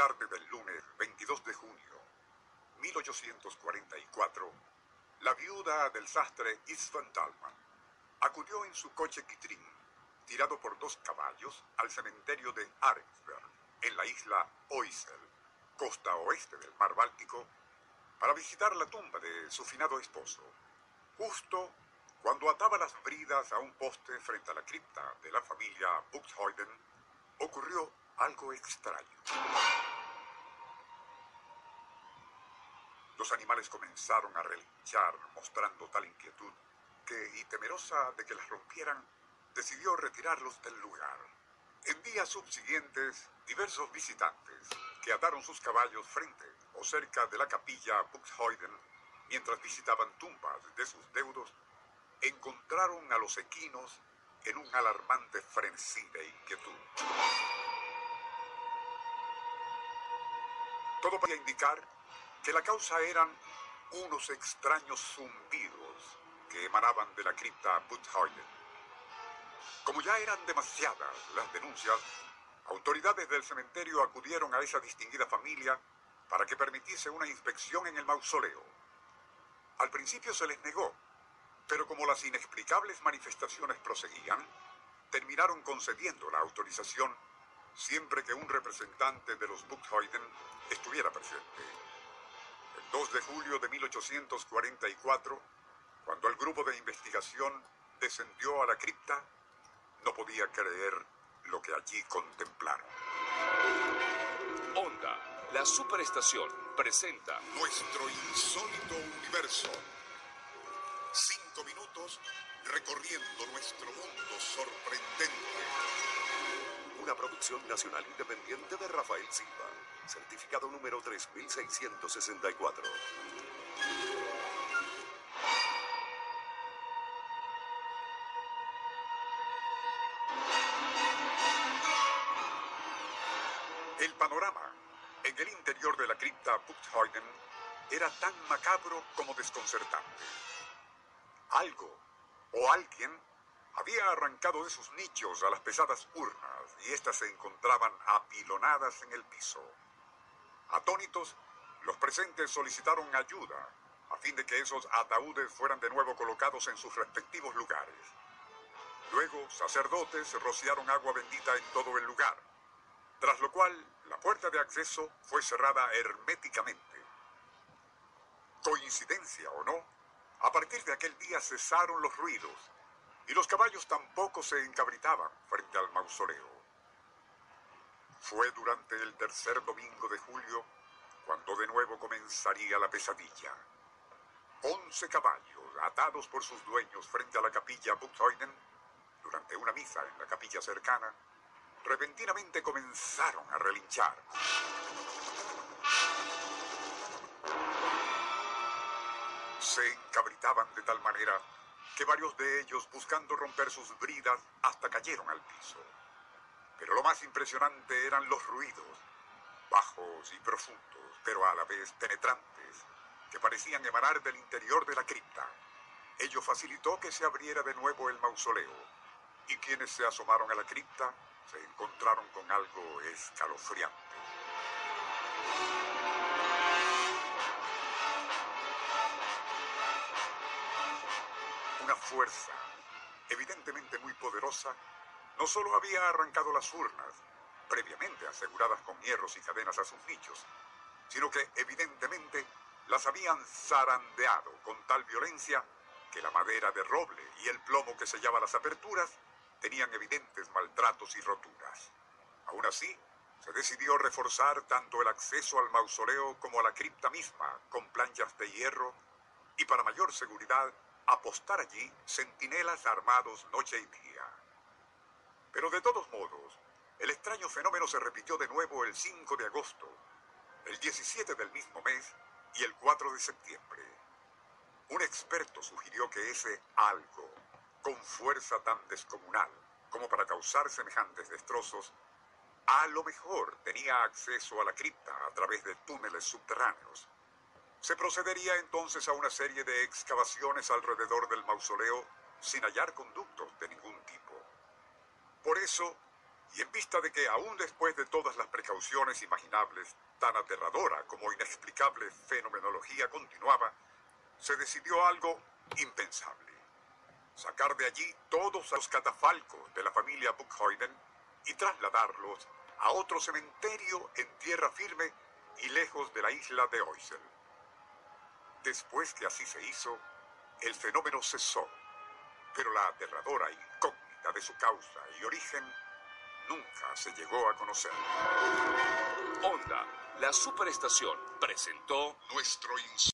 tarde del lunes 22 de junio 1844, la viuda del sastre Isvan Dalman acudió en su coche Kitrin, tirado por dos caballos, al cementerio de Arensberg, en la isla Oisel, costa oeste del mar Báltico, para visitar la tumba de su finado esposo. Justo cuando ataba las bridas a un poste frente a la cripta de la familia Buxhoiden, ocurrió algo extraño. Los animales comenzaron a relinchar mostrando tal inquietud que, y temerosa de que las rompieran, decidió retirarlos del lugar. En días subsiguientes, diversos visitantes que ataron sus caballos frente o cerca de la capilla Buxhoiden mientras visitaban tumbas de sus deudos, encontraron a los equinos en un alarmante frenesí de inquietud. Todo podía indicar que la causa eran unos extraños zumbidos que emanaban de la cripta Butzhoiden. Como ya eran demasiadas las denuncias, autoridades del cementerio acudieron a esa distinguida familia para que permitiese una inspección en el mausoleo. Al principio se les negó, pero como las inexplicables manifestaciones proseguían, terminaron concediendo la autorización siempre que un representante de los Buchheiden estuviera presente. El 2 de julio de 1844, cuando el grupo de investigación descendió a la cripta, no podía creer lo que allí contemplaron. Onda, la superestación, presenta Nuestro insólito universo. Cinco minutos recorriendo nuestro mundo sorprendente. Producción nacional independiente de Rafael Silva. Certificado número 3664. El panorama en el interior de la cripta Buxhoiden era tan macabro como desconcertante. Algo o alguien había arrancado de sus nichos a las pesadas urnas y éstas se encontraban apilonadas en el piso. Atónitos, los presentes solicitaron ayuda a fin de que esos ataúdes fueran de nuevo colocados en sus respectivos lugares. Luego, sacerdotes rociaron agua bendita en todo el lugar, tras lo cual la puerta de acceso fue cerrada herméticamente. Coincidencia o no, a partir de aquel día cesaron los ruidos y los caballos tampoco se encabritaban frente al mausoleo. Fue durante el tercer domingo de julio cuando de nuevo comenzaría la pesadilla. Once caballos, atados por sus dueños frente a la capilla Buxhoiden, durante una misa en la capilla cercana, repentinamente comenzaron a relinchar. Se encabritaban de tal manera que varios de ellos, buscando romper sus bridas, hasta cayeron al piso. Pero lo más impresionante eran los ruidos, bajos y profundos, pero a la vez penetrantes, que parecían emanar del interior de la cripta. Ello facilitó que se abriera de nuevo el mausoleo, y quienes se asomaron a la cripta se encontraron con algo escalofriante. Una fuerza, evidentemente muy poderosa, no solo había arrancado las urnas, previamente aseguradas con hierros y cadenas a sus nichos, sino que evidentemente las habían zarandeado con tal violencia que la madera de roble y el plomo que sellaba las aperturas tenían evidentes maltratos y roturas. Aún así, se decidió reforzar tanto el acceso al mausoleo como a la cripta misma con planchas de hierro y para mayor seguridad apostar allí centinelas armados noche y día. Pero de todos modos, el extraño fenómeno se repitió de nuevo el 5 de agosto, el 17 del mismo mes y el 4 de septiembre. Un experto sugirió que ese algo, con fuerza tan descomunal como para causar semejantes destrozos, a lo mejor tenía acceso a la cripta a través de túneles subterráneos. Se procedería entonces a una serie de excavaciones alrededor del mausoleo sin hallar conductos de ningún tipo. Por eso, Y en vista de que aún después de todas las precauciones imaginables, tan aterradora como inexplicable fenomenología continuaba, se decidió algo impensable. Sacar de allí todos los catafalcos de la familia Buchheuden y trasladarlos a otro cementerio en tierra firme y lejos de la isla de Oisel. Después que así se hizo, el fenómeno cesó, pero la aterradora incógnita de su causa y origen nunca se llegó a conocer. Honda, la superestación, presentó Nuestro insólito